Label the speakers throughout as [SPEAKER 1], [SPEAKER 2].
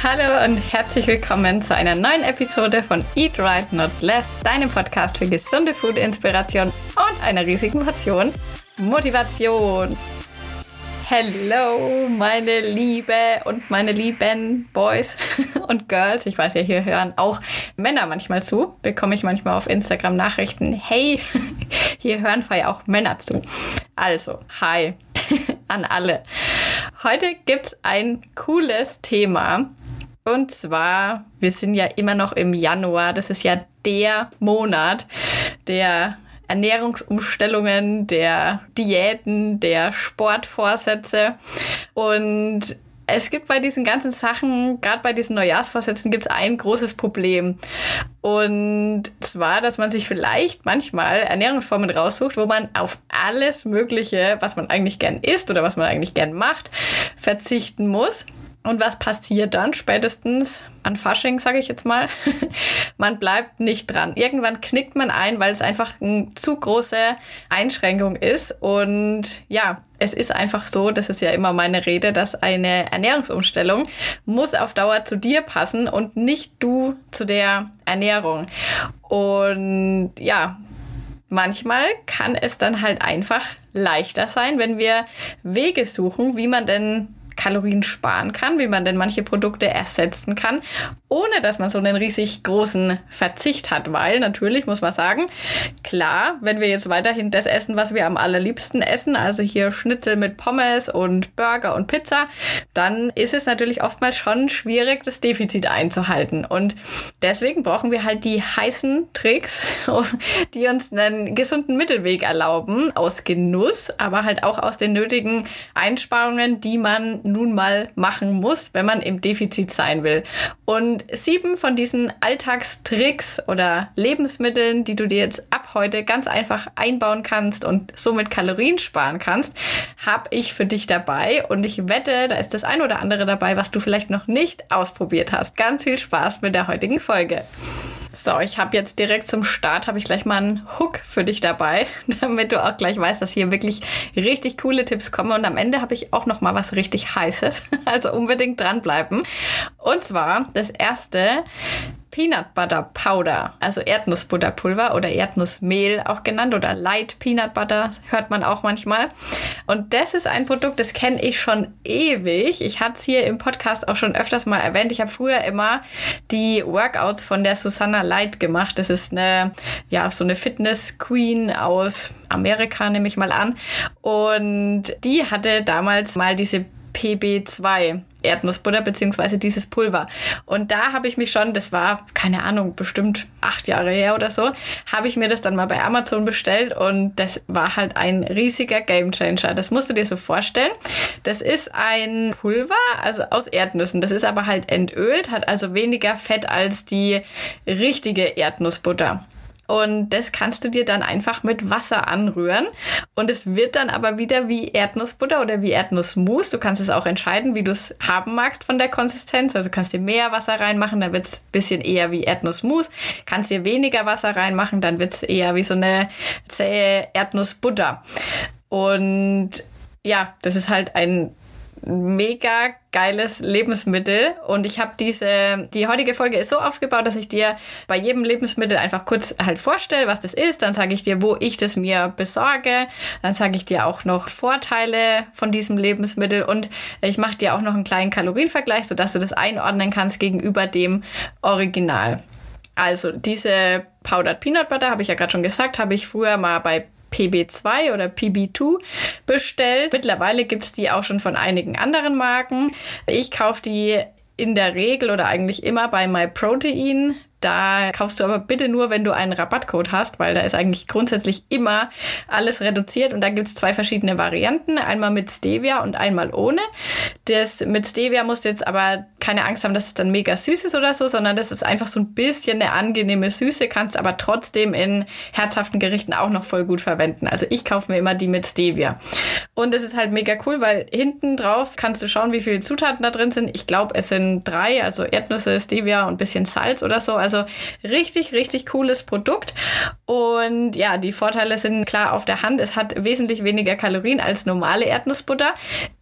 [SPEAKER 1] Hallo und herzlich willkommen zu einer neuen Episode von Eat Right Not Less, deinem Podcast für gesunde Food-Inspiration und einer riesigen Portion Motivation. Hello, meine Liebe und meine lieben Boys und Girls. Ich weiß ja, hier hören auch Männer manchmal zu. Bekomme ich manchmal auf Instagram Nachrichten. Hey, hier hören vorher auch Männer zu. Also, hi an alle. Heute gibt es ein cooles Thema. Und zwar, wir sind ja immer noch im Januar. Das ist ja der Monat der Ernährungsumstellungen, der Diäten, der Sportvorsätze. Und es gibt bei diesen ganzen Sachen, gerade bei diesen Neujahrsvorsätzen, gibt es ein großes Problem. Und zwar, dass man sich vielleicht manchmal Ernährungsformen raussucht, wo man auf alles Mögliche, was man eigentlich gern isst oder was man eigentlich gern macht, verzichten muss. Und was passiert dann spätestens an Fasching, sage ich jetzt mal? man bleibt nicht dran. Irgendwann knickt man ein, weil es einfach eine zu große Einschränkung ist. Und ja, es ist einfach so, das ist ja immer meine Rede, dass eine Ernährungsumstellung muss auf Dauer zu dir passen und nicht du zu der Ernährung. Und ja, manchmal kann es dann halt einfach leichter sein, wenn wir Wege suchen, wie man denn Kalorien sparen kann, wie man denn manche Produkte ersetzen kann, ohne dass man so einen riesig großen Verzicht hat. Weil natürlich muss man sagen, klar, wenn wir jetzt weiterhin das essen, was wir am allerliebsten essen, also hier Schnitzel mit Pommes und Burger und Pizza, dann ist es natürlich oftmals schon schwierig, das Defizit einzuhalten. Und deswegen brauchen wir halt die heißen Tricks, die uns einen gesunden Mittelweg erlauben, aus Genuss, aber halt auch aus den nötigen Einsparungen, die man nun mal machen muss, wenn man im Defizit sein will. Und sieben von diesen Alltagstricks oder Lebensmitteln, die du dir jetzt ab heute ganz einfach einbauen kannst und somit Kalorien sparen kannst, habe ich für dich dabei. Und ich wette, da ist das ein oder andere dabei, was du vielleicht noch nicht ausprobiert hast. Ganz viel Spaß mit der heutigen Folge. So, ich habe jetzt direkt zum Start, habe ich gleich mal einen Hook für dich dabei, damit du auch gleich weißt, dass hier wirklich richtig coole Tipps kommen. Und am Ende habe ich auch noch mal was richtig Heißes. Also unbedingt dranbleiben. Und zwar das erste, Peanut Butter Powder, also Erdnussbutterpulver oder Erdnussmehl auch genannt oder Light Peanut Butter hört man auch manchmal. Und das ist ein Produkt, das kenne ich schon ewig. Ich hatte es hier im Podcast auch schon öfters mal erwähnt. Ich habe früher immer die Workouts von der Susanna Light gemacht. Das ist eine, ja, so eine Fitness Queen aus Amerika, nehme ich mal an. Und die hatte damals mal diese PB2 Erdnussbutter beziehungsweise dieses Pulver. Und da habe ich mich schon, das war, keine Ahnung, bestimmt acht Jahre her oder so, habe ich mir das dann mal bei Amazon bestellt und das war halt ein riesiger Gamechanger. Das musst du dir so vorstellen. Das ist ein Pulver, also aus Erdnüssen. Das ist aber halt entölt, hat also weniger Fett als die richtige Erdnussbutter. Und das kannst du dir dann einfach mit Wasser anrühren. Und es wird dann aber wieder wie Erdnussbutter oder wie Erdnussmus. Du kannst es auch entscheiden, wie du es haben magst von der Konsistenz. Also kannst dir mehr Wasser reinmachen, dann wird es ein bisschen eher wie Erdnussmus. Kannst dir weniger Wasser reinmachen, dann wird es eher wie so eine zähe Erdnussbutter. Und ja, das ist halt ein mega geiles Lebensmittel. Und ich habe diese die heutige Folge ist so aufgebaut, dass ich dir bei jedem Lebensmittel einfach kurz halt vorstelle, was das ist, dann sage ich dir, wo ich das mir besorge, dann sage ich dir auch noch Vorteile von diesem Lebensmittel. Und ich mache dir auch noch einen kleinen Kalorienvergleich, sodass du das einordnen kannst gegenüber dem Original. Also diese Powdered Peanut Butter, habe ich ja gerade schon gesagt, habe ich früher mal bei PB2 oder PB2 bestellt. Mittlerweile gibt es die auch schon von einigen anderen Marken. Ich kaufe die in der Regel oder eigentlich immer bei MyProtein. Da kaufst du aber bitte nur, wenn du einen Rabattcode hast, weil da ist eigentlich grundsätzlich immer alles reduziert und da gibt es zwei verschiedene Varianten, einmal mit Stevia und einmal ohne. Das mit Stevia musst du jetzt aber keine Angst haben, dass es dann mega süß ist oder so, sondern das ist einfach so ein bisschen eine angenehme Süße, kannst aber trotzdem in herzhaften Gerichten auch noch voll gut verwenden. Also ich kaufe mir immer die mit Stevia. Und es ist halt mega cool, weil hinten drauf kannst du schauen, wie viele Zutaten da drin sind. Ich glaube, es sind drei, also Erdnüsse, Stevia und ein bisschen Salz oder so. Also richtig, richtig cooles Produkt. Und ja, die Vorteile sind klar auf der Hand. Es hat wesentlich weniger Kalorien als normale Erdnussbutter.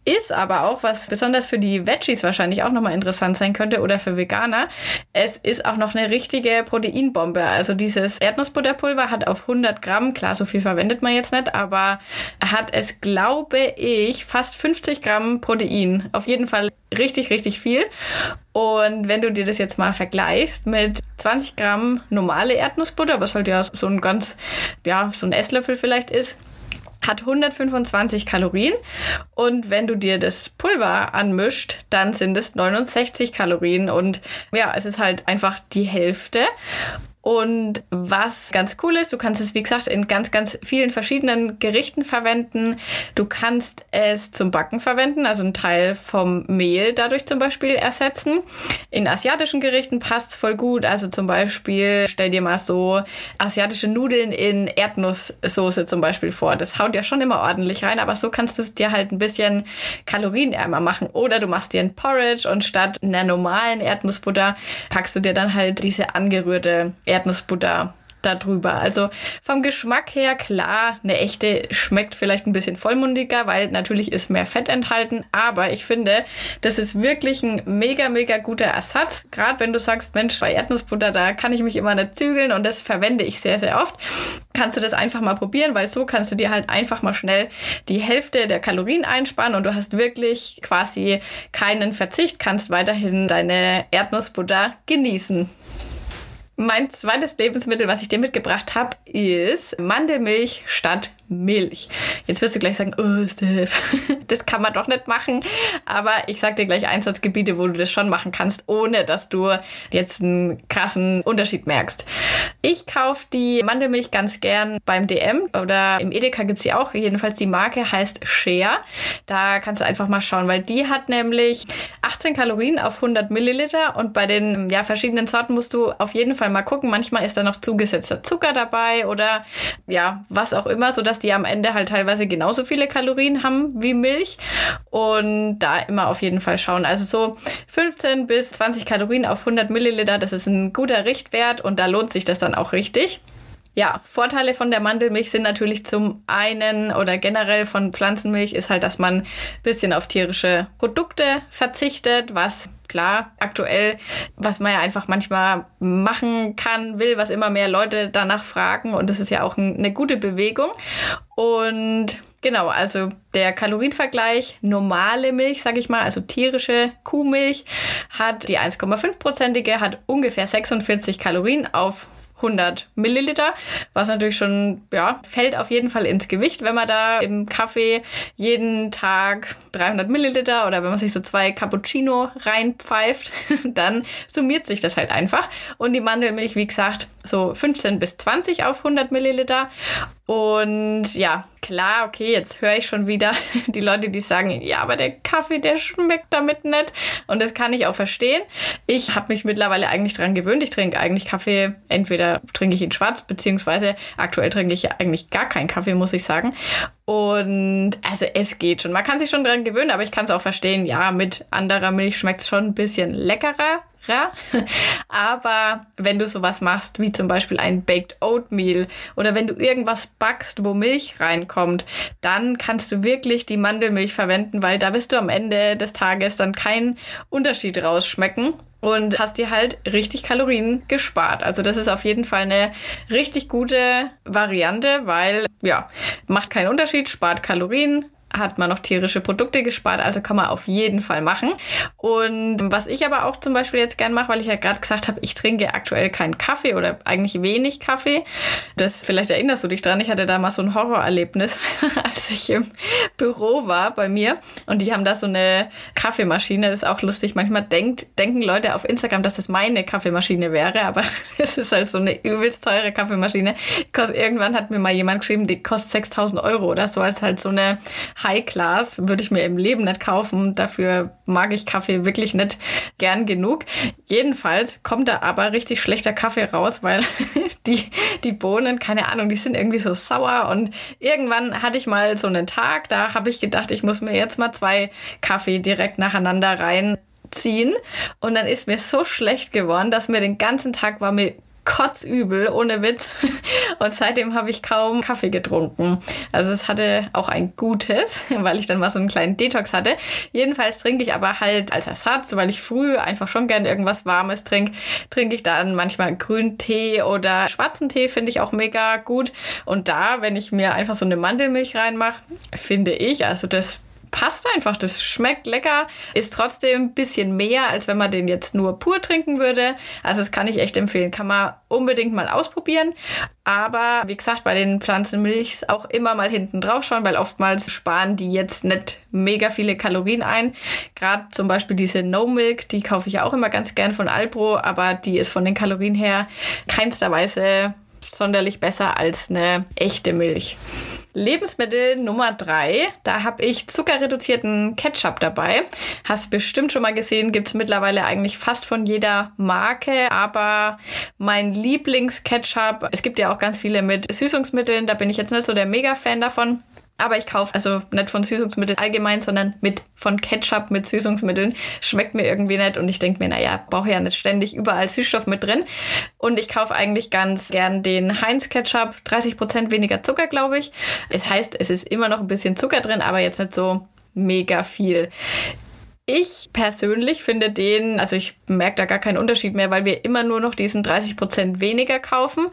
[SPEAKER 1] Ist aber auch, was besonders für die Veggies wahrscheinlich auch nochmal interessant sein könnte oder für Veganer. Es ist auch noch eine richtige Proteinbombe. Also dieses Erdnussbutterpulver hat auf 100 Gramm, klar, so viel verwendet man jetzt nicht, aber hat es, glaube ich, fast 50 Gramm Protein. Auf jeden Fall richtig, richtig viel. Und wenn du dir das jetzt mal vergleichst mit 20 Gramm normale Erdnussbutter, was halt ja so ein ganz, ja, so ein Esslöffel vielleicht ist, hat 125 Kalorien. Und wenn du dir das Pulver anmischt, dann sind es 69 Kalorien. Und ja, es ist halt einfach die Hälfte und was ganz cool ist, du kannst es, wie gesagt, in ganz, ganz vielen verschiedenen Gerichten verwenden. Du kannst es zum Backen verwenden, also einen Teil vom Mehl dadurch zum Beispiel ersetzen. In asiatischen Gerichten passt es voll gut. Also zum Beispiel, stell dir mal so asiatische Nudeln in Erdnusssoße zum Beispiel vor. Das haut ja schon immer ordentlich rein, aber so kannst du es dir halt ein bisschen kalorienärmer machen. Oder du machst dir ein Porridge und statt einer normalen Erdnussbutter packst du dir dann halt diese angerührte Erdnussbutter Erdnussbutter darüber. Also vom Geschmack her klar, eine echte schmeckt vielleicht ein bisschen vollmundiger, weil natürlich ist mehr Fett enthalten, aber ich finde, das ist wirklich ein mega, mega guter Ersatz. Gerade wenn du sagst, Mensch, bei Erdnussbutter, da kann ich mich immer nicht zügeln und das verwende ich sehr, sehr oft. Kannst du das einfach mal probieren, weil so kannst du dir halt einfach mal schnell die Hälfte der Kalorien einsparen und du hast wirklich quasi keinen Verzicht, kannst weiterhin deine Erdnussbutter genießen. Mein zweites Lebensmittel, was ich dir mitgebracht habe, ist Mandelmilch statt Milch. Jetzt wirst du gleich sagen, oh Steph, das kann man doch nicht machen. Aber ich sag dir gleich Einsatzgebiete, wo du das schon machen kannst, ohne dass du jetzt einen krassen Unterschied merkst. Ich kaufe die Mandelmilch ganz gern beim DM oder im Edeka gibt es sie auch. Jedenfalls die Marke heißt Share. Da kannst du einfach mal schauen, weil die hat nämlich 18 Kalorien auf 100 Milliliter und bei den ja, verschiedenen Sorten musst du auf jeden Fall mal gucken. Manchmal ist da noch zugesetzter Zucker dabei oder ja, was auch immer, sodass dass die am Ende halt teilweise genauso viele Kalorien haben wie Milch. Und da immer auf jeden Fall schauen. Also so 15 bis 20 Kalorien auf 100 Milliliter, das ist ein guter Richtwert und da lohnt sich das dann auch richtig. Ja, Vorteile von der Mandelmilch sind natürlich zum einen oder generell von Pflanzenmilch ist halt, dass man ein bisschen auf tierische Produkte verzichtet, was klar, aktuell, was man ja einfach manchmal machen kann, will, was immer mehr Leute danach fragen. Und das ist ja auch eine gute Bewegung. Und Genau, also der Kalorienvergleich, normale Milch, sage ich mal, also tierische Kuhmilch, hat die 1,5-prozentige, hat ungefähr 46 Kalorien auf 100 Milliliter, was natürlich schon, ja, fällt auf jeden Fall ins Gewicht, wenn man da im Kaffee jeden Tag 300 Milliliter oder wenn man sich so zwei Cappuccino reinpfeift, dann summiert sich das halt einfach. Und die Mandelmilch, wie gesagt, so 15 bis 20 auf 100 Milliliter. Und ja, klar, okay, jetzt höre ich schon wieder die Leute, die sagen, ja, aber der Kaffee, der schmeckt damit nicht. Und das kann ich auch verstehen. Ich habe mich mittlerweile eigentlich daran gewöhnt. Ich trinke eigentlich Kaffee, entweder trinke ich ihn schwarz, beziehungsweise aktuell trinke ich eigentlich gar keinen Kaffee, muss ich sagen. Und also es geht schon. Man kann sich schon daran gewöhnen, aber ich kann es auch verstehen. Ja, mit anderer Milch schmeckt es schon ein bisschen leckerer. Aber wenn du sowas machst, wie zum Beispiel ein Baked Oatmeal oder wenn du irgendwas backst, wo Milch reinkommt, dann kannst du wirklich die Mandelmilch verwenden, weil da wirst du am Ende des Tages dann keinen Unterschied rausschmecken und hast dir halt richtig Kalorien gespart. Also das ist auf jeden Fall eine richtig gute Variante, weil ja, macht keinen Unterschied, spart Kalorien, hat man noch tierische Produkte gespart, also kann man auf jeden Fall machen. Und was ich aber auch zum Beispiel jetzt gern mache, weil ich ja gerade gesagt habe, ich trinke aktuell keinen Kaffee oder eigentlich wenig Kaffee. Das vielleicht erinnerst du dich dran, ich hatte da mal so ein Horrorerlebnis, als ich im Büro war bei mir und die haben da so eine Kaffeemaschine, das ist auch lustig. Manchmal denkt, denken Leute auf Instagram, dass das meine Kaffeemaschine wäre, aber es ist halt so eine übelst teure Kaffeemaschine. Irgendwann hat mir mal jemand geschrieben, die kostet 6000 Euro oder so, als halt so eine High Class würde ich mir im Leben nicht kaufen. Dafür mag ich Kaffee wirklich nicht gern genug. Jedenfalls kommt da aber richtig schlechter Kaffee raus, weil die, die Bohnen, keine Ahnung, die sind irgendwie so sauer. Und irgendwann hatte ich mal so einen Tag, da habe ich gedacht, ich muss mir jetzt mal zwei Kaffee direkt nacheinander rein ziehen und dann ist mir so schlecht geworden, dass mir den ganzen Tag war mir kotzübel, ohne Witz. Und seitdem habe ich kaum Kaffee getrunken. Also es hatte auch ein gutes, weil ich dann mal so einen kleinen Detox hatte. Jedenfalls trinke ich aber halt als Ersatz, weil ich früh einfach schon gerne irgendwas Warmes trinke, trinke ich dann manchmal grünen Tee oder schwarzen Tee, finde ich auch mega gut. Und da, wenn ich mir einfach so eine Mandelmilch reinmache, finde ich, also das passt einfach. Das schmeckt lecker, ist trotzdem ein bisschen mehr, als wenn man den jetzt nur pur trinken würde. Also das kann ich echt empfehlen. Kann man unbedingt mal ausprobieren. Aber wie gesagt, bei den Pflanzenmilchs auch immer mal hinten drauf schauen, weil oftmals sparen die jetzt nicht mega viele Kalorien ein. Gerade zum Beispiel diese No Milk, die kaufe ich auch immer ganz gern von Alpro, aber die ist von den Kalorien her keinster Weise sonderlich besser als eine echte Milch. Lebensmittel Nummer drei, da habe ich zuckerreduzierten Ketchup dabei. Hast bestimmt schon mal gesehen, gibt es mittlerweile eigentlich fast von jeder Marke, aber mein Lieblingsketchup, es gibt ja auch ganz viele mit Süßungsmitteln, da bin ich jetzt nicht so der Mega-Fan davon. Aber ich kaufe also nicht von Süßungsmitteln allgemein, sondern mit von Ketchup mit Süßungsmitteln. Schmeckt mir irgendwie nicht und ich denke mir, naja, brauche ja nicht ständig überall Süßstoff mit drin. Und ich kaufe eigentlich ganz gern den Heinz Ketchup, 30% weniger Zucker, glaube ich. Es heißt, es ist immer noch ein bisschen Zucker drin, aber jetzt nicht so mega viel. Ich persönlich finde den, also ich merke da gar keinen Unterschied mehr, weil wir immer nur noch diesen 30 Prozent weniger kaufen.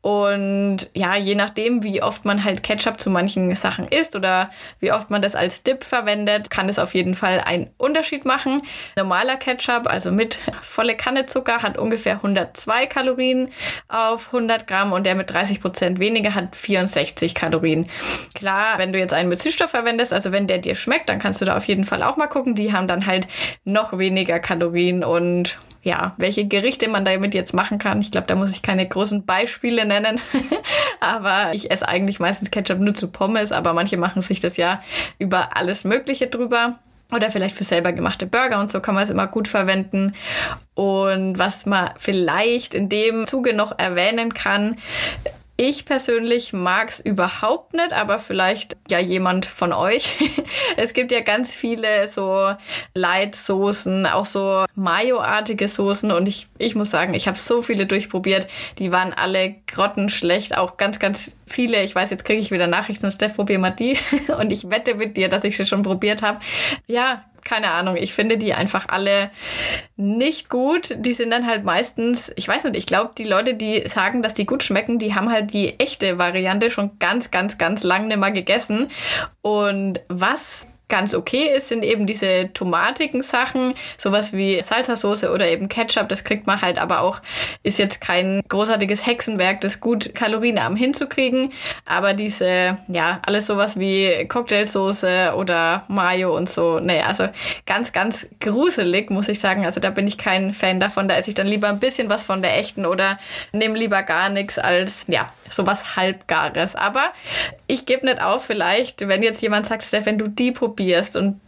[SPEAKER 1] Und ja, je nachdem, wie oft man halt Ketchup zu manchen Sachen isst oder wie oft man das als Dip verwendet, kann es auf jeden Fall einen Unterschied machen. Normaler Ketchup, also mit volle Kanne Zucker, hat ungefähr 102 Kalorien auf 100 Gramm und der mit 30 Prozent weniger hat 64 Kalorien. Klar, wenn du jetzt einen mit Süßstoff verwendest, also wenn der dir schmeckt, dann kannst du da auf jeden Fall auch mal gucken. Die haben dann dann halt noch weniger Kalorien und ja, welche Gerichte man damit jetzt machen kann. Ich glaube, da muss ich keine großen Beispiele nennen. aber ich esse eigentlich meistens Ketchup nur zu Pommes, aber manche machen sich das ja über alles Mögliche drüber. Oder vielleicht für selber gemachte Burger und so kann man es immer gut verwenden. Und was man vielleicht in dem Zuge noch erwähnen kann, ich persönlich mag es überhaupt nicht, aber vielleicht ja jemand von euch. es gibt ja ganz viele so Light-Soßen, auch so Mayo-artige Soßen und ich, ich muss sagen, ich habe so viele durchprobiert. Die waren alle grottenschlecht, auch ganz, ganz viele. Ich weiß, jetzt kriege ich wieder Nachrichten, Steph, probier mal die. und ich wette mit dir, dass ich sie schon probiert habe. Ja, keine Ahnung, ich finde die einfach alle nicht gut. Die sind dann halt meistens, ich weiß nicht, ich glaube, die Leute, die sagen, dass die gut schmecken, die haben halt die echte Variante schon ganz, ganz, ganz lang nicht mehr gegessen. Und was ganz okay ist, sind eben diese tomatigen Sachen, sowas wie Salsa-Soße oder eben Ketchup, das kriegt man halt aber auch, ist jetzt kein großartiges Hexenwerk, das gut kalorienarm hinzukriegen, aber diese, ja, alles sowas wie Cocktailsoße oder Mayo und so, naja, also ganz, ganz gruselig, muss ich sagen, also da bin ich kein Fan davon, da esse ich dann lieber ein bisschen was von der echten oder nehme lieber gar nichts als, ja, sowas halbgares, aber ich gebe nicht auf, vielleicht, wenn jetzt jemand sagt, Steph, wenn du die probierst, und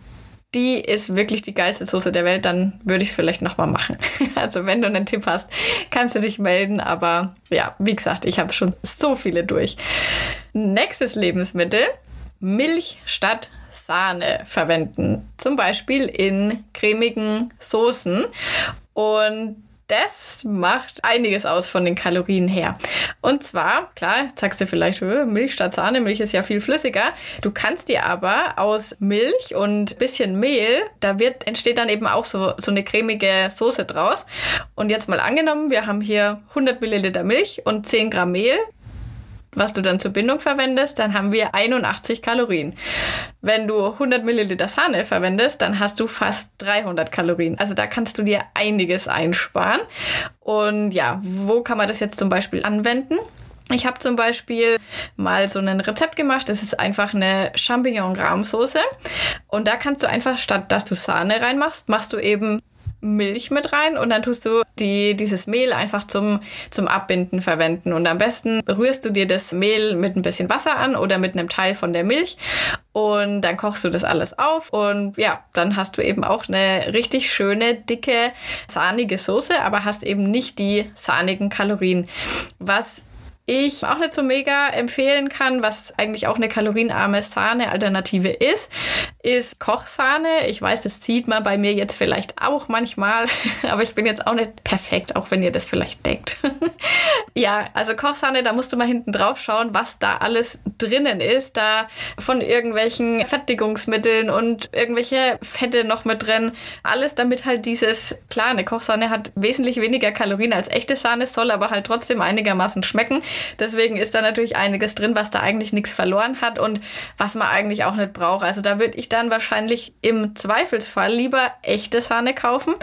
[SPEAKER 1] die ist wirklich die geilste Soße der Welt, dann würde ich es vielleicht nochmal machen. Also wenn du einen Tipp hast, kannst du dich melden. Aber ja, wie gesagt, ich habe schon so viele durch. Nächstes Lebensmittel, Milch statt Sahne verwenden. Zum Beispiel in cremigen Soßen. Und das macht einiges aus von den Kalorien her. Und zwar, klar, sagst du vielleicht, Milch statt Sahne, Milch ist ja viel flüssiger. Du kannst dir aber aus Milch und bisschen Mehl, da wird, entsteht dann eben auch so, so eine cremige Soße draus. Und jetzt mal angenommen, wir haben hier 100 Milliliter Milch und 10 Gramm Mehl was du dann zur Bindung verwendest, dann haben wir 81 Kalorien. Wenn du 100 Milliliter Sahne verwendest, dann hast du fast 300 Kalorien. Also da kannst du dir einiges einsparen. Und ja, wo kann man das jetzt zum Beispiel anwenden? Ich habe zum Beispiel mal so ein Rezept gemacht. Das ist einfach eine Champignon-Rahmsoße. Und da kannst du einfach, statt dass du Sahne reinmachst, machst du eben Milch mit rein und dann tust du die, dieses Mehl einfach zum, zum Abbinden verwenden. Und am besten rührst du dir das Mehl mit ein bisschen Wasser an oder mit einem Teil von der Milch und dann kochst du das alles auf und ja, dann hast du eben auch eine richtig schöne, dicke, sahnige Soße, aber hast eben nicht die sahnigen Kalorien. Was ich auch nicht so mega empfehlen kann, was eigentlich auch eine kalorienarme Sahne-Alternative ist, ist Kochsahne. Ich weiß, das sieht man bei mir jetzt vielleicht auch manchmal, aber ich bin jetzt auch nicht perfekt, auch wenn ihr das vielleicht denkt. ja, also Kochsahne, da musst du mal hinten drauf schauen, was da alles drinnen ist. Da von irgendwelchen Fertigungsmitteln und irgendwelche Fette noch mit drin. Alles damit halt dieses, klar, eine Kochsahne hat wesentlich weniger Kalorien als echte Sahne, soll aber halt trotzdem einigermaßen schmecken. Deswegen ist da natürlich einiges drin, was da eigentlich nichts verloren hat und was man eigentlich auch nicht braucht. Also da würde ich dann wahrscheinlich im Zweifelsfall lieber echte Sahne kaufen.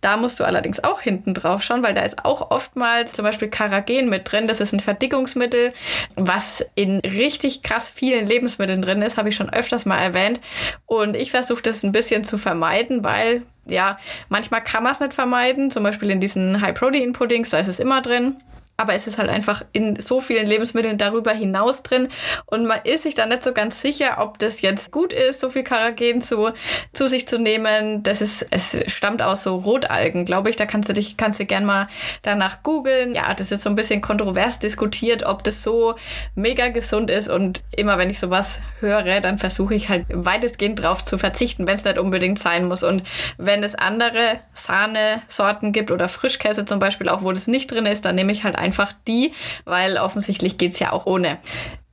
[SPEAKER 1] Da musst du allerdings auch hinten drauf schauen, weil da ist auch oftmals zum Beispiel Karagen mit drin. Das ist ein Verdickungsmittel, was in richtig krass vielen Lebensmitteln drin ist, habe ich schon öfters mal erwähnt. Und ich versuche das ein bisschen zu vermeiden, weil ja, manchmal kann man es nicht vermeiden. Zum Beispiel in diesen High-Protein-Puddings, da ist es immer drin aber es ist halt einfach in so vielen Lebensmitteln darüber hinaus drin und man ist sich dann nicht so ganz sicher, ob das jetzt gut ist, so viel Karagen zu, zu sich zu nehmen. Das ist, es stammt aus so Rotalgen, glaube ich. Da kannst du dich, kannst du gern mal danach googeln. Ja, das ist so ein bisschen kontrovers diskutiert, ob das so mega gesund ist und immer wenn ich sowas höre, dann versuche ich halt weitestgehend drauf zu verzichten, wenn es nicht unbedingt sein muss. Und wenn es andere Sahnesorten gibt oder Frischkäse zum Beispiel auch, wo das nicht drin ist, dann nehme ich halt einfach einfach die, weil offensichtlich geht es ja auch ohne.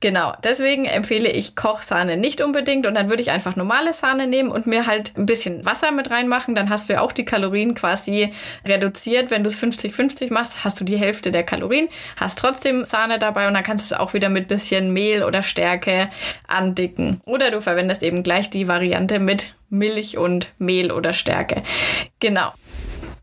[SPEAKER 1] Genau, deswegen empfehle ich Kochsahne nicht unbedingt und dann würde ich einfach normale Sahne nehmen und mir halt ein bisschen Wasser mit reinmachen. Dann hast du ja auch die Kalorien quasi reduziert. Wenn du es 50-50 machst, hast du die Hälfte der Kalorien, hast trotzdem Sahne dabei und dann kannst du es auch wieder mit bisschen Mehl oder Stärke andicken. Oder du verwendest eben gleich die Variante mit Milch und Mehl oder Stärke. Genau.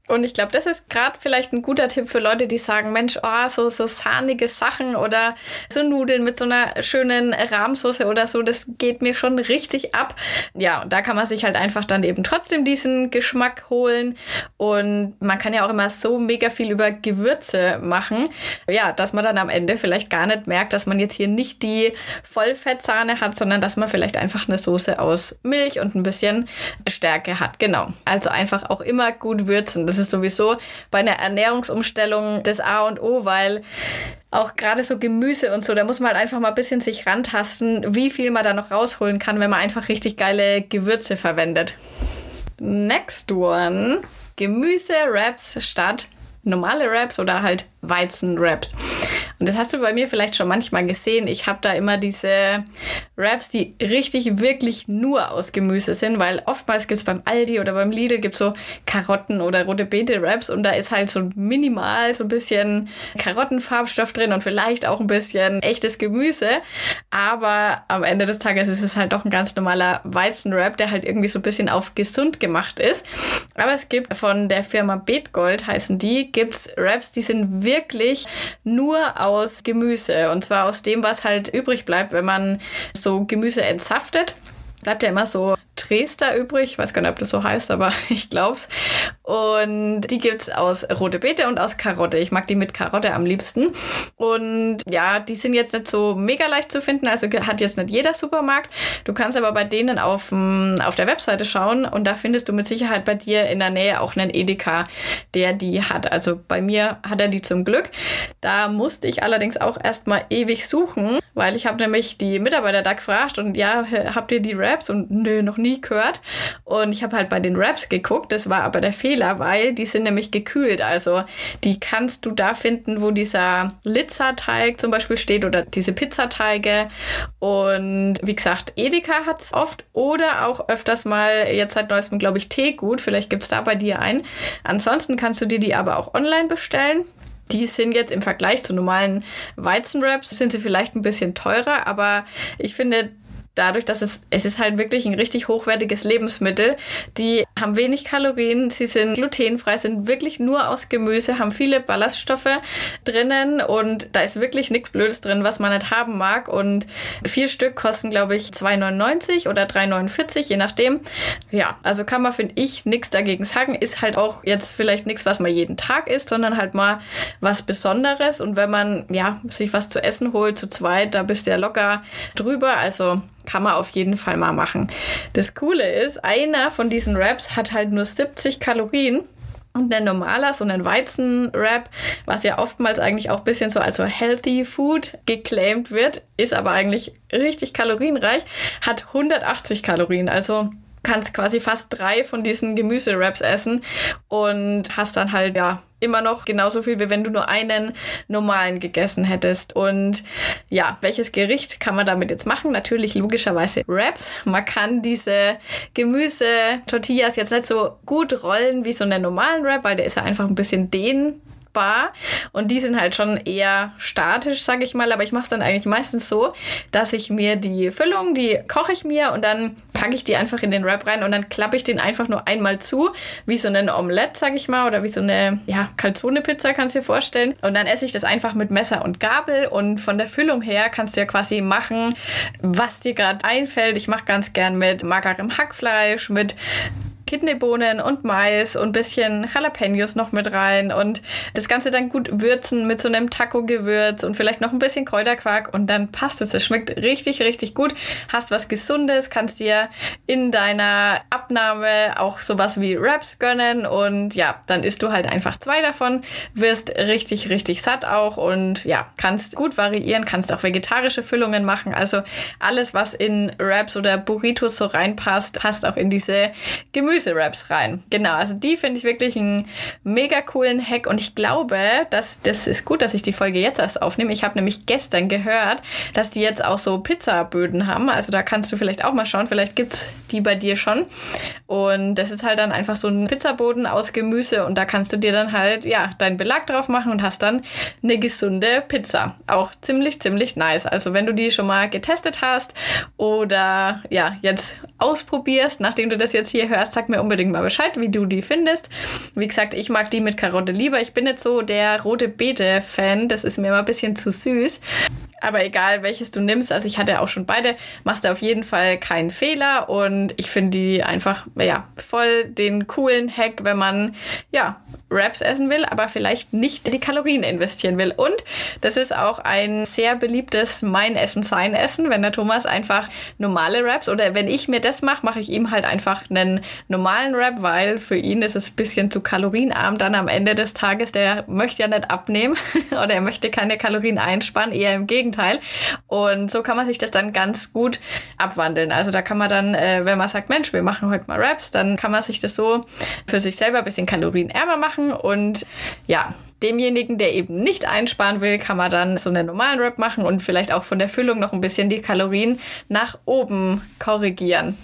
[SPEAKER 1] Und ich glaube, das ist gerade vielleicht ein guter Tipp für Leute, die sagen, Mensch, oh, so, so sahnige Sachen oder so Nudeln mit so einer schönen Rahmsoße oder so, das geht mir schon richtig ab. Ja, und da kann man sich halt einfach dann eben trotzdem diesen Geschmack holen. Und man kann ja auch immer so mega viel über Gewürze machen. Ja, dass man dann am Ende vielleicht gar nicht merkt, dass man jetzt hier nicht die Vollfettsahne hat, sondern dass man vielleicht einfach eine Soße aus Milch und ein bisschen Stärke hat. Genau. Also einfach auch immer gut würzen. Das das ist sowieso bei einer Ernährungsumstellung das A und O, weil auch gerade so Gemüse und so, da muss man halt einfach mal ein bisschen sich rantasten, wie viel man da noch rausholen kann, wenn man einfach richtig geile Gewürze verwendet. Next one. Gemüse-Wraps statt normale Wraps oder halt Weizen-Wraps. Und das hast du bei mir vielleicht schon manchmal gesehen. Ich habe da immer diese Wraps, die richtig, wirklich nur aus Gemüse sind, weil oftmals gibt es beim Aldi oder beim Lidl gibt so Karotten oder rote Beete Wraps und da ist halt so minimal so ein bisschen Karottenfarbstoff drin und vielleicht auch ein bisschen echtes Gemüse. Aber am Ende des Tages ist es halt doch ein ganz normaler Weizenwrap, der halt irgendwie so ein bisschen auf gesund gemacht ist. Aber es gibt von der Firma Beetgold heißen die, gibt's Wraps, die sind wirklich nur aus Gemüse. Und zwar aus dem, was halt übrig bleibt, wenn man so Gemüse entsaftet bleibt ja immer so Dresder übrig. Ich weiß gar nicht, ob das so heißt, aber ich glaub's. Und die gibt's aus rote Beete und aus Karotte. Ich mag die mit Karotte am liebsten. Und ja, die sind jetzt nicht so mega leicht zu finden. Also hat jetzt nicht jeder Supermarkt. Du kannst aber bei denen auf, auf der Webseite schauen und da findest du mit Sicherheit bei dir in der Nähe auch einen Edeka, der die hat. Also bei mir hat er die zum Glück. Da musste ich allerdings auch erstmal ewig suchen, weil ich habe nämlich die Mitarbeiter da gefragt und ja, habt ihr die Raps? Und nö, noch nie gehört. Und ich habe halt bei den Raps geguckt, das war aber der Fehler, weil die sind nämlich gekühlt. Also die kannst du da finden, wo dieser Litzerteig zum Beispiel steht oder diese Pizzateige. Und wie gesagt, Edeka hat es oft oder auch öfters mal, jetzt seit neuestem glaube ich Teegut, vielleicht gibt es da bei dir ein. Ansonsten kannst du dir die aber auch online bestellen. Die sind jetzt im Vergleich zu normalen Weizenwraps, sind sie vielleicht ein bisschen teurer, aber ich finde, dadurch, dass es, es ist halt wirklich ein richtig hochwertiges Lebensmittel. Die haben wenig Kalorien, sie sind glutenfrei, sind wirklich nur aus Gemüse, haben viele Ballaststoffe drinnen und da ist wirklich nichts Blödes drin, was man nicht haben mag. Und vier Stück kosten, glaube ich, 2,99 oder 3,49, je nachdem. Ja, also kann man, finde ich, nichts dagegen sagen. Ist halt auch jetzt vielleicht nichts, was man jeden Tag isst, sondern halt mal was Besonderes. Und wenn man, ja, sich was zu essen holt, zu zweit, da bist du ja locker drüber. Also kann man auf jeden Fall mal machen. Das Coole ist, einer von diesen Wraps hat halt nur 70 Kalorien. Und ein normaler, so ein Weizenwrap, was ja oftmals eigentlich auch ein bisschen so als so Healthy Food geclaimed wird, ist aber eigentlich richtig kalorienreich, hat 180 Kalorien. Also kannst quasi fast drei von diesen Gemüsewraps essen und hast dann halt ja immer noch genauso viel, wie wenn du nur einen normalen gegessen hättest. Und ja, welches Gericht kann man damit jetzt machen? Natürlich logischerweise Wraps. Man kann diese Gemüse-Tortillas jetzt nicht so gut rollen wie so einen normalen Wrap, weil der ist ja einfach ein bisschen dehn Bar und die sind halt schon eher statisch, sag ich mal, aber ich mache es dann eigentlich meistens so, dass ich mir die Füllung, die koche ich mir und dann packe ich die einfach in den Wrap rein und dann klappe ich den einfach nur einmal zu, wie so ein Omelette, sag ich mal, oder wie so eine ja, Calzone-Pizza, kannst du dir vorstellen. Und dann esse ich das einfach mit Messer und Gabel und von der Füllung her kannst du ja quasi machen, was dir gerade einfällt. Ich mache ganz gern mit magerem Hackfleisch, mit Kidneybohnen und Mais und ein bisschen Jalapenos noch mit rein und das Ganze dann gut würzen mit so einem Taco-Gewürz und vielleicht noch ein bisschen Kräuterquark und dann passt es. Es schmeckt richtig, richtig gut. Hast was Gesundes, kannst dir in deiner Abnahme auch sowas wie Wraps gönnen und ja, dann isst du halt einfach zwei davon, wirst richtig, richtig satt auch und ja, kannst gut variieren, kannst auch vegetarische Füllungen machen. Also alles, was in Wraps oder Burritos so reinpasst, passt auch in diese Gemüse Gemüse-Wraps rein. Genau, also die finde ich wirklich einen mega coolen Hack und ich glaube, dass das ist gut, dass ich die Folge jetzt erst aufnehme. Ich habe nämlich gestern gehört, dass die jetzt auch so Pizzaböden haben. Also da kannst du vielleicht auch mal schauen, vielleicht gibt es die bei dir schon. Und das ist halt dann einfach so ein Pizzaboden aus Gemüse und da kannst du dir dann halt, ja, deinen Belag drauf machen und hast dann eine gesunde Pizza. Auch ziemlich, ziemlich nice. Also wenn du die schon mal getestet hast oder ja, jetzt ausprobierst, nachdem du das jetzt hier hörst, sag mir unbedingt mal Bescheid, wie du die findest. Wie gesagt, ich mag die mit Karotte lieber. Ich bin jetzt so der rote Beete-Fan. Das ist mir immer ein bisschen zu süß. Aber egal, welches du nimmst, also ich hatte auch schon beide, machst du auf jeden Fall keinen Fehler. Und ich finde die einfach, ja, voll den coolen Hack, wenn man, ja, Wraps essen will, aber vielleicht nicht die Kalorien investieren will. Und das ist auch ein sehr beliebtes Mein Essen, Sein Essen, wenn der Thomas einfach normale Wraps oder wenn ich mir das mache, mache ich ihm halt einfach einen normalen Wrap, weil für ihn ist es ein bisschen zu kalorienarm dann am Ende des Tages. Der möchte ja nicht abnehmen oder er möchte keine Kalorien einsparen, eher im Gegenteil. Und so kann man sich das dann ganz gut abwandeln. Also da kann man dann, äh, wenn man sagt, Mensch, wir machen heute mal Wraps, dann kann man sich das so für sich selber ein bisschen kalorienärmer machen und ja, demjenigen, der eben nicht einsparen will, kann man dann so einen normalen Wrap machen und vielleicht auch von der Füllung noch ein bisschen die Kalorien nach oben korrigieren.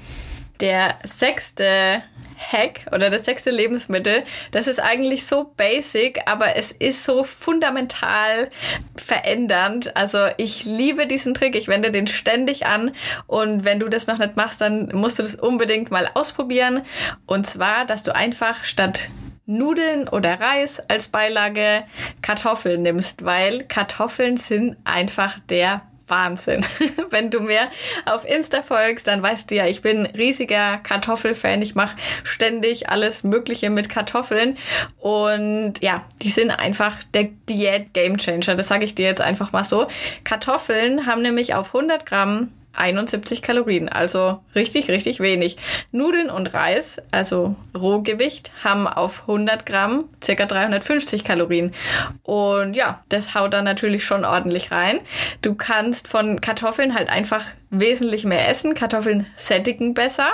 [SPEAKER 1] Der sechste Hack oder das sechste Lebensmittel, das ist eigentlich so basic, aber es ist so fundamental verändernd. Also ich liebe diesen Trick, ich wende den ständig an und wenn du das noch nicht machst, dann musst du das unbedingt mal ausprobieren. Und zwar, dass du einfach statt Nudeln oder Reis als Beilage Kartoffeln nimmst, weil Kartoffeln sind einfach der Wahnsinn. Wenn du mir auf Insta folgst, dann weißt du ja, ich bin riesiger Kartoffelfan. Ich mache ständig alles Mögliche mit Kartoffeln. Und ja, die sind einfach der Diät Game Changer. Das sage ich dir jetzt einfach mal so. Kartoffeln haben nämlich auf 100 Gramm 71 Kalorien, also richtig, richtig wenig. Nudeln und Reis, also Rohgewicht, haben auf 100 Gramm ca. 350 Kalorien. Und ja, das haut dann natürlich schon ordentlich rein. Du kannst von Kartoffeln halt einfach wesentlich mehr essen. Kartoffeln sättigen besser,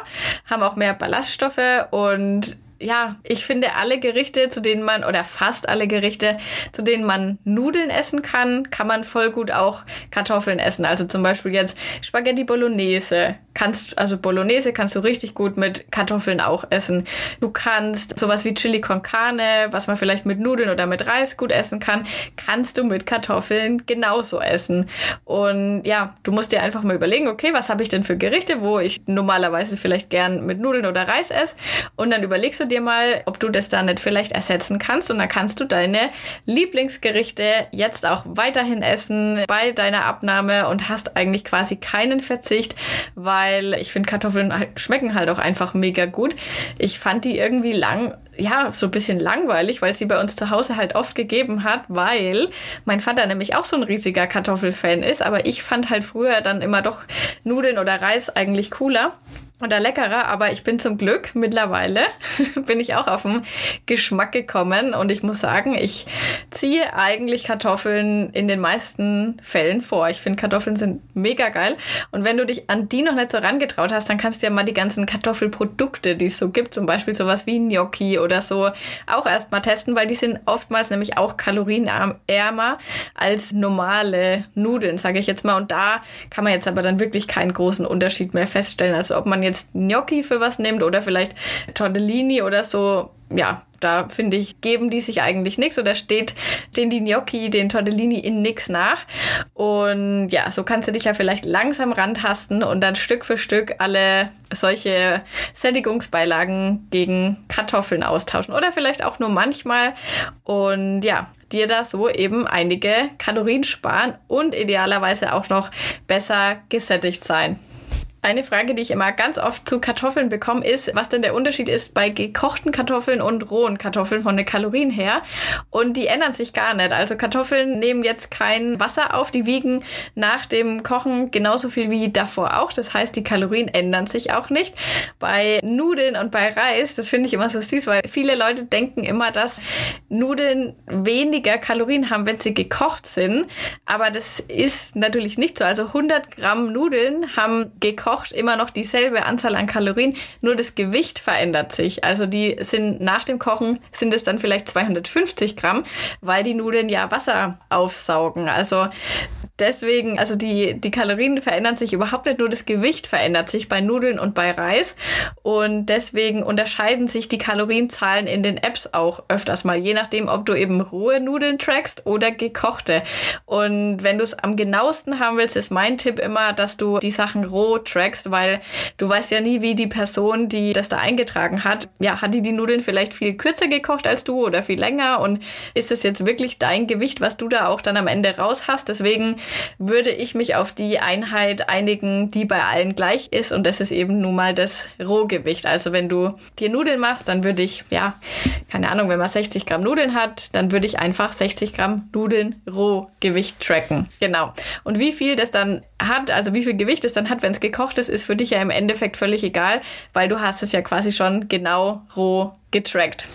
[SPEAKER 1] haben auch mehr Ballaststoffe und ja, ich finde alle Gerichte, zu denen man, oder fast alle Gerichte, zu denen man Nudeln essen kann, kann man voll gut auch Kartoffeln essen. Also zum Beispiel jetzt Spaghetti Bolognese. Kannst, also Bolognese kannst du richtig gut mit Kartoffeln auch essen. Du kannst sowas wie Chili con Carne, was man vielleicht mit Nudeln oder mit Reis gut essen kann, kannst du mit Kartoffeln genauso essen. Und ja, du musst dir einfach mal überlegen, okay, was habe ich denn für Gerichte, wo ich normalerweise vielleicht gern mit Nudeln oder Reis esse? Und dann überlegst du dir mal, ob du das da nicht vielleicht ersetzen kannst und dann kannst du deine Lieblingsgerichte jetzt auch weiterhin essen bei deiner Abnahme und hast eigentlich quasi keinen Verzicht, weil ich finde Kartoffeln schmecken halt auch einfach mega gut. Ich fand die irgendwie lang, ja, so ein bisschen langweilig, weil es sie bei uns zu Hause halt oft gegeben hat, weil mein Vater nämlich auch so ein riesiger Kartoffelfan ist, aber ich fand halt früher dann immer doch Nudeln oder Reis eigentlich cooler. Oder leckerer, aber ich bin zum Glück mittlerweile, bin ich auch auf den Geschmack gekommen. Und ich muss sagen, ich ziehe eigentlich Kartoffeln in den meisten Fällen vor. Ich finde Kartoffeln sind mega geil. Und wenn du dich an die noch nicht so rangetraut hast, dann kannst du ja mal die ganzen Kartoffelprodukte, die es so gibt, zum Beispiel sowas wie Gnocchi oder so, auch erstmal testen, weil die sind oftmals nämlich auch kalorienärmer als normale Nudeln, sage ich jetzt mal. Und da kann man jetzt aber dann wirklich keinen großen Unterschied mehr feststellen, also ob man jetzt Gnocchi für was nimmt oder vielleicht Tortellini oder so, ja, da finde ich, geben die sich eigentlich nichts oder steht den die Gnocchi, den Tortellini in nichts nach. Und ja, so kannst du dich ja vielleicht langsam rantasten und dann Stück für Stück alle solche Sättigungsbeilagen gegen Kartoffeln austauschen oder vielleicht auch nur manchmal. Und ja, dir da so eben einige Kalorien sparen und idealerweise auch noch besser gesättigt sein. Eine Frage, die ich immer ganz oft zu Kartoffeln bekomme, ist, was denn der Unterschied ist bei gekochten Kartoffeln und rohen Kartoffeln von den Kalorien her. Und die ändern sich gar nicht. Also Kartoffeln nehmen jetzt kein Wasser auf, die wiegen nach dem Kochen genauso viel wie davor auch. Das heißt, die Kalorien ändern sich auch nicht. Bei Nudeln und bei Reis, das finde ich immer so süß, weil viele Leute denken immer, dass Nudeln weniger Kalorien haben, wenn sie gekocht sind. Aber das ist natürlich nicht so. Also 100 Gramm Nudeln haben gekocht kocht, immer noch dieselbe Anzahl an Kalorien, nur das Gewicht verändert sich. Also die sind nach dem Kochen sind es dann vielleicht 250 Gramm, weil die Nudeln ja Wasser aufsaugen. Also Deswegen, also die, die Kalorien verändern sich überhaupt nicht, nur das Gewicht verändert sich bei Nudeln und bei Reis. Und deswegen unterscheiden sich die Kalorienzahlen in den Apps auch öfters mal, je nachdem, ob du eben rohe Nudeln trackst oder gekochte. Und wenn du es am genauesten haben willst, ist mein Tipp immer, dass du die Sachen roh trackst, weil du weißt ja nie, wie die Person, die das da eingetragen hat, ja, hat die die Nudeln vielleicht viel kürzer gekocht als du oder viel länger? Und ist es jetzt wirklich dein Gewicht, was du da auch dann am Ende raus hast? Deswegen würde ich mich auf die Einheit einigen, die bei allen gleich ist. Und das ist eben nun mal das Rohgewicht. Also wenn du dir Nudeln machst, dann würde ich, ja, keine Ahnung, wenn man 60 Gramm Nudeln hat, dann würde ich einfach 60 Gramm Nudeln Rohgewicht tracken. Genau. Und wie viel das dann hat, also wie viel Gewicht es dann hat, wenn es gekocht ist, ist für dich ja im Endeffekt völlig egal, weil du hast es ja quasi schon genau roh getrackt.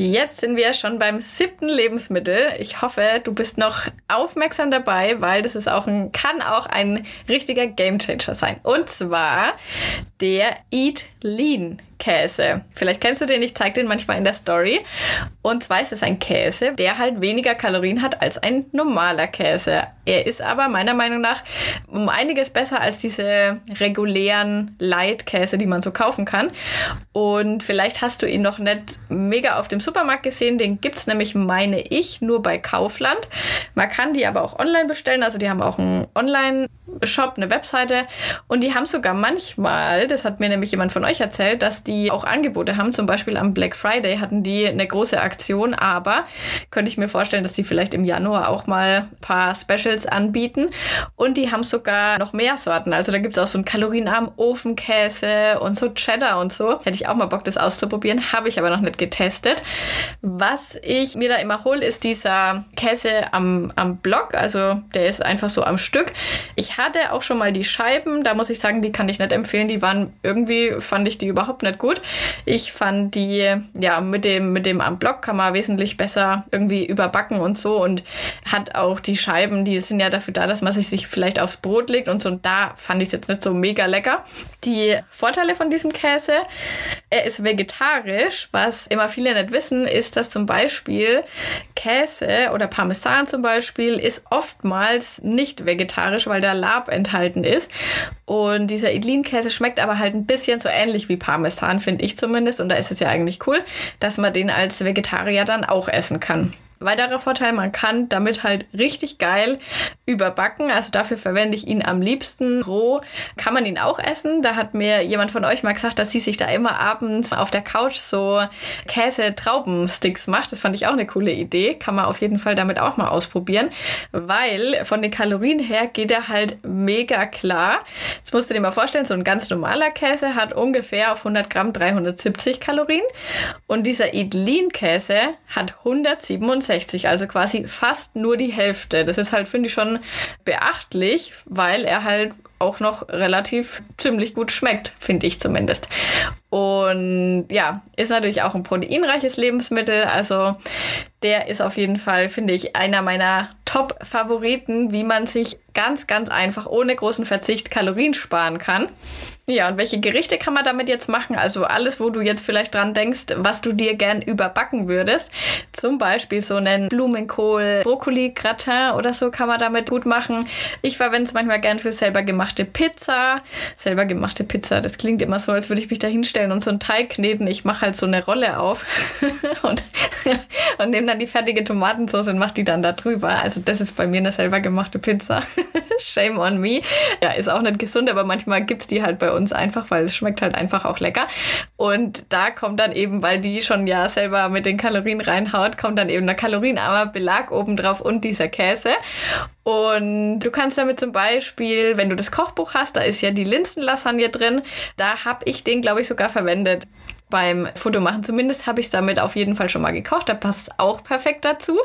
[SPEAKER 1] Jetzt sind wir schon beim siebten Lebensmittel. Ich hoffe, du bist noch aufmerksam dabei, weil das ist auch ein, kann auch ein richtiger Gamechanger sein. Und zwar der Eat Lean Käse. Vielleicht kennst du den, ich zeige den manchmal in der Story. Und zwar ist es ein Käse, der halt weniger Kalorien hat als ein normaler Käse. Er ist aber meiner Meinung nach um einiges besser als diese regulären Light-Käse, die man so kaufen kann. Und vielleicht hast du ihn noch nicht mega auf dem Supermarkt gesehen. Den gibt es nämlich, meine ich, nur bei Kaufland. Man kann die aber auch online bestellen. Also die haben auch einen Online-Shop, eine Webseite. Und die haben sogar manchmal, das hat mir nämlich jemand von euch erzählt, dass die auch Angebote haben. Zum Beispiel am Black Friday hatten die eine große Aktion, aber könnte ich mir vorstellen, dass die vielleicht im Januar auch mal ein paar Specials anbieten. Und die haben sogar noch mehr Sorten. Also da gibt es auch so einen kalorienarmen Ofenkäse und so Cheddar und so. Hätte ich auch mal Bock, das auszuprobieren. Habe ich aber noch nicht getestet. Was ich mir da immer hole, ist dieser Käse am, am Block. Also der ist einfach so am Stück. Ich hatte auch schon mal die Scheiben. Da muss ich sagen, die kann ich nicht empfehlen. Die waren irgendwie, fand ich die überhaupt nicht gut. Ich fand die, ja, mit dem, mit dem am Block kann man wesentlich besser irgendwie überbacken und so und hat auch die Scheiben, die sind ja dafür da, dass man sich, sich vielleicht aufs Brot legt und so. Und da fand ich es jetzt nicht so mega lecker. Die Vorteile von diesem Käse, er ist vegetarisch. Was immer viele nicht wissen, ist, dass zum Beispiel Käse oder Parmesan zum Beispiel ist oftmals nicht vegetarisch, weil da Lab enthalten ist. Und dieser Idlin-Käse schmeckt aber halt ein bisschen so ähnlich wie Parmesan, finde ich zumindest. Und da ist es ja eigentlich cool, dass man den als Vegetarier dann auch essen kann. Weiterer Vorteil, man kann damit halt richtig geil überbacken. Also dafür verwende ich ihn am liebsten roh. Kann man ihn auch essen. Da hat mir jemand von euch mal gesagt, dass sie sich da immer abends auf der Couch so Käse-Traubensticks macht. Das fand ich auch eine coole Idee. Kann man auf jeden Fall damit auch mal ausprobieren. Weil von den Kalorien her geht er halt mega klar. Jetzt musst du dir mal vorstellen, so ein ganz normaler Käse hat ungefähr auf 100 Gramm 370 Kalorien. Und dieser Idlin-Käse hat 177 63, also quasi fast nur die Hälfte. Das ist halt, finde ich, schon beachtlich, weil er halt auch noch relativ ziemlich gut schmeckt, finde ich zumindest. Und ja, ist natürlich auch ein proteinreiches Lebensmittel. Also der ist auf jeden Fall, finde ich, einer meiner Top-Favoriten, wie man sich ganz, ganz einfach ohne großen Verzicht Kalorien sparen kann. Ja, und welche Gerichte kann man damit jetzt machen? Also alles, wo du jetzt vielleicht dran denkst, was du dir gern überbacken würdest. Zum Beispiel so einen Blumenkohl, Brokkoli-Gratin oder so kann man damit gut machen. Ich verwende es manchmal gern für selber gemachte Pizza. Selber gemachte Pizza, das klingt immer so, als würde ich mich da hinstellen und so einen Teig kneten. Ich mache halt so eine Rolle auf und, und nehme dann die fertige Tomatensauce und mache die dann da drüber. Also das ist bei mir eine selber gemachte Pizza. Shame on me. Ja, ist auch nicht gesund, aber manchmal gibt es die halt bei uns einfach, weil es schmeckt halt einfach auch lecker. Und da kommt dann eben, weil die schon ja selber mit den Kalorien reinhaut, kommt dann eben der kalorienarmer Belag obendrauf und dieser Käse. Und du kannst damit zum Beispiel, wenn du das Kochbuch hast, da ist ja die Linsenlasagne drin, da habe ich den, glaube ich, sogar verwendet beim Fotomachen. Zumindest habe ich es damit auf jeden Fall schon mal gekocht. Da passt es auch perfekt dazu.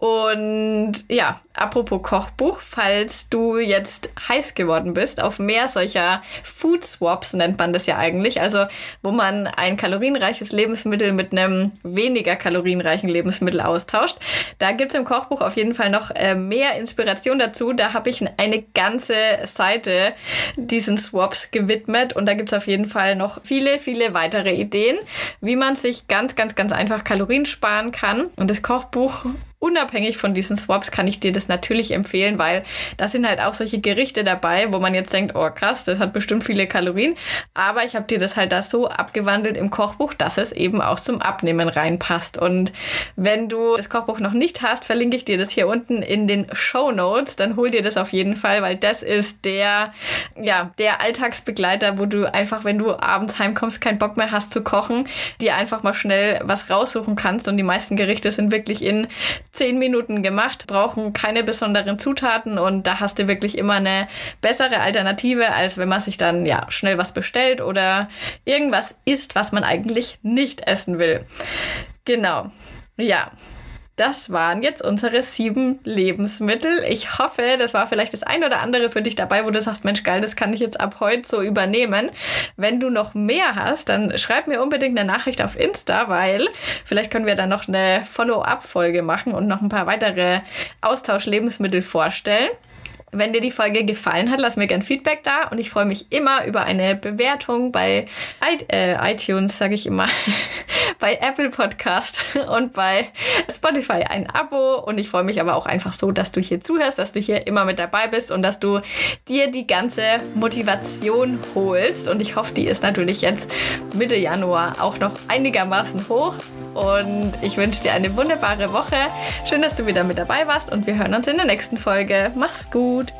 [SPEAKER 1] Und ja, apropos Kochbuch, falls du jetzt heiß geworden bist auf mehr solcher Food Swaps, nennt man das ja eigentlich, also wo man ein kalorienreiches Lebensmittel mit einem weniger kalorienreichen Lebensmittel austauscht, da gibt es im Kochbuch auf jeden Fall noch äh, mehr Inspiration dazu. Da habe ich eine ganze Seite diesen Swaps gewidmet und da gibt es auf jeden Fall noch viele, viele weitere Ideen, wie man sich ganz, ganz, ganz einfach Kalorien sparen kann. Und das Kochbuch unabhängig von diesen Swaps kann ich dir das natürlich empfehlen, weil da sind halt auch solche Gerichte dabei, wo man jetzt denkt, oh krass, das hat bestimmt viele Kalorien. Aber ich habe dir das halt da so abgewandelt im Kochbuch, dass es eben auch zum Abnehmen reinpasst. Und wenn du das Kochbuch noch nicht hast, verlinke ich dir das hier unten in den Show Notes. Dann hol dir das auf jeden Fall, weil das ist der, ja, der Alltagsbegleiter, wo du einfach, wenn du abends heimkommst, keinen Bock mehr hast zu kochen, dir einfach mal schnell was raussuchen kannst. Und die meisten Gerichte sind wirklich in zehn Minuten gemacht, brauchen keine besonderen Zutaten und da hast du wirklich immer eine bessere Alternative, als wenn man sich dann ja schnell was bestellt oder irgendwas isst, was man eigentlich nicht essen will. Genau. Ja, das waren jetzt unsere sieben Lebensmittel. Ich hoffe, das war vielleicht das ein oder andere für dich dabei, wo du sagst, Mensch, geil, das kann ich jetzt ab heute so übernehmen. Wenn du noch mehr hast, dann schreib mir unbedingt eine Nachricht auf Insta, weil vielleicht können wir dann noch eine Follow-up-Folge machen und noch ein paar weitere Austausch-Lebensmittel vorstellen. Wenn dir die Folge gefallen hat, lass mir gern Feedback da und ich freue mich immer über eine Bewertung bei I äh, iTunes, sage ich immer, bei Apple Podcast und bei Spotify ein Abo. Und ich freue mich aber auch einfach so, dass du hier zuhörst, dass du hier immer mit dabei bist und dass du dir die ganze Motivation holst. Und ich hoffe, die ist natürlich jetzt Mitte Januar auch noch einigermaßen hoch und ich wünsche dir eine wunderbare Woche. Schön, dass du wieder mit dabei warst und wir hören uns in der nächsten Folge. Mach's gut!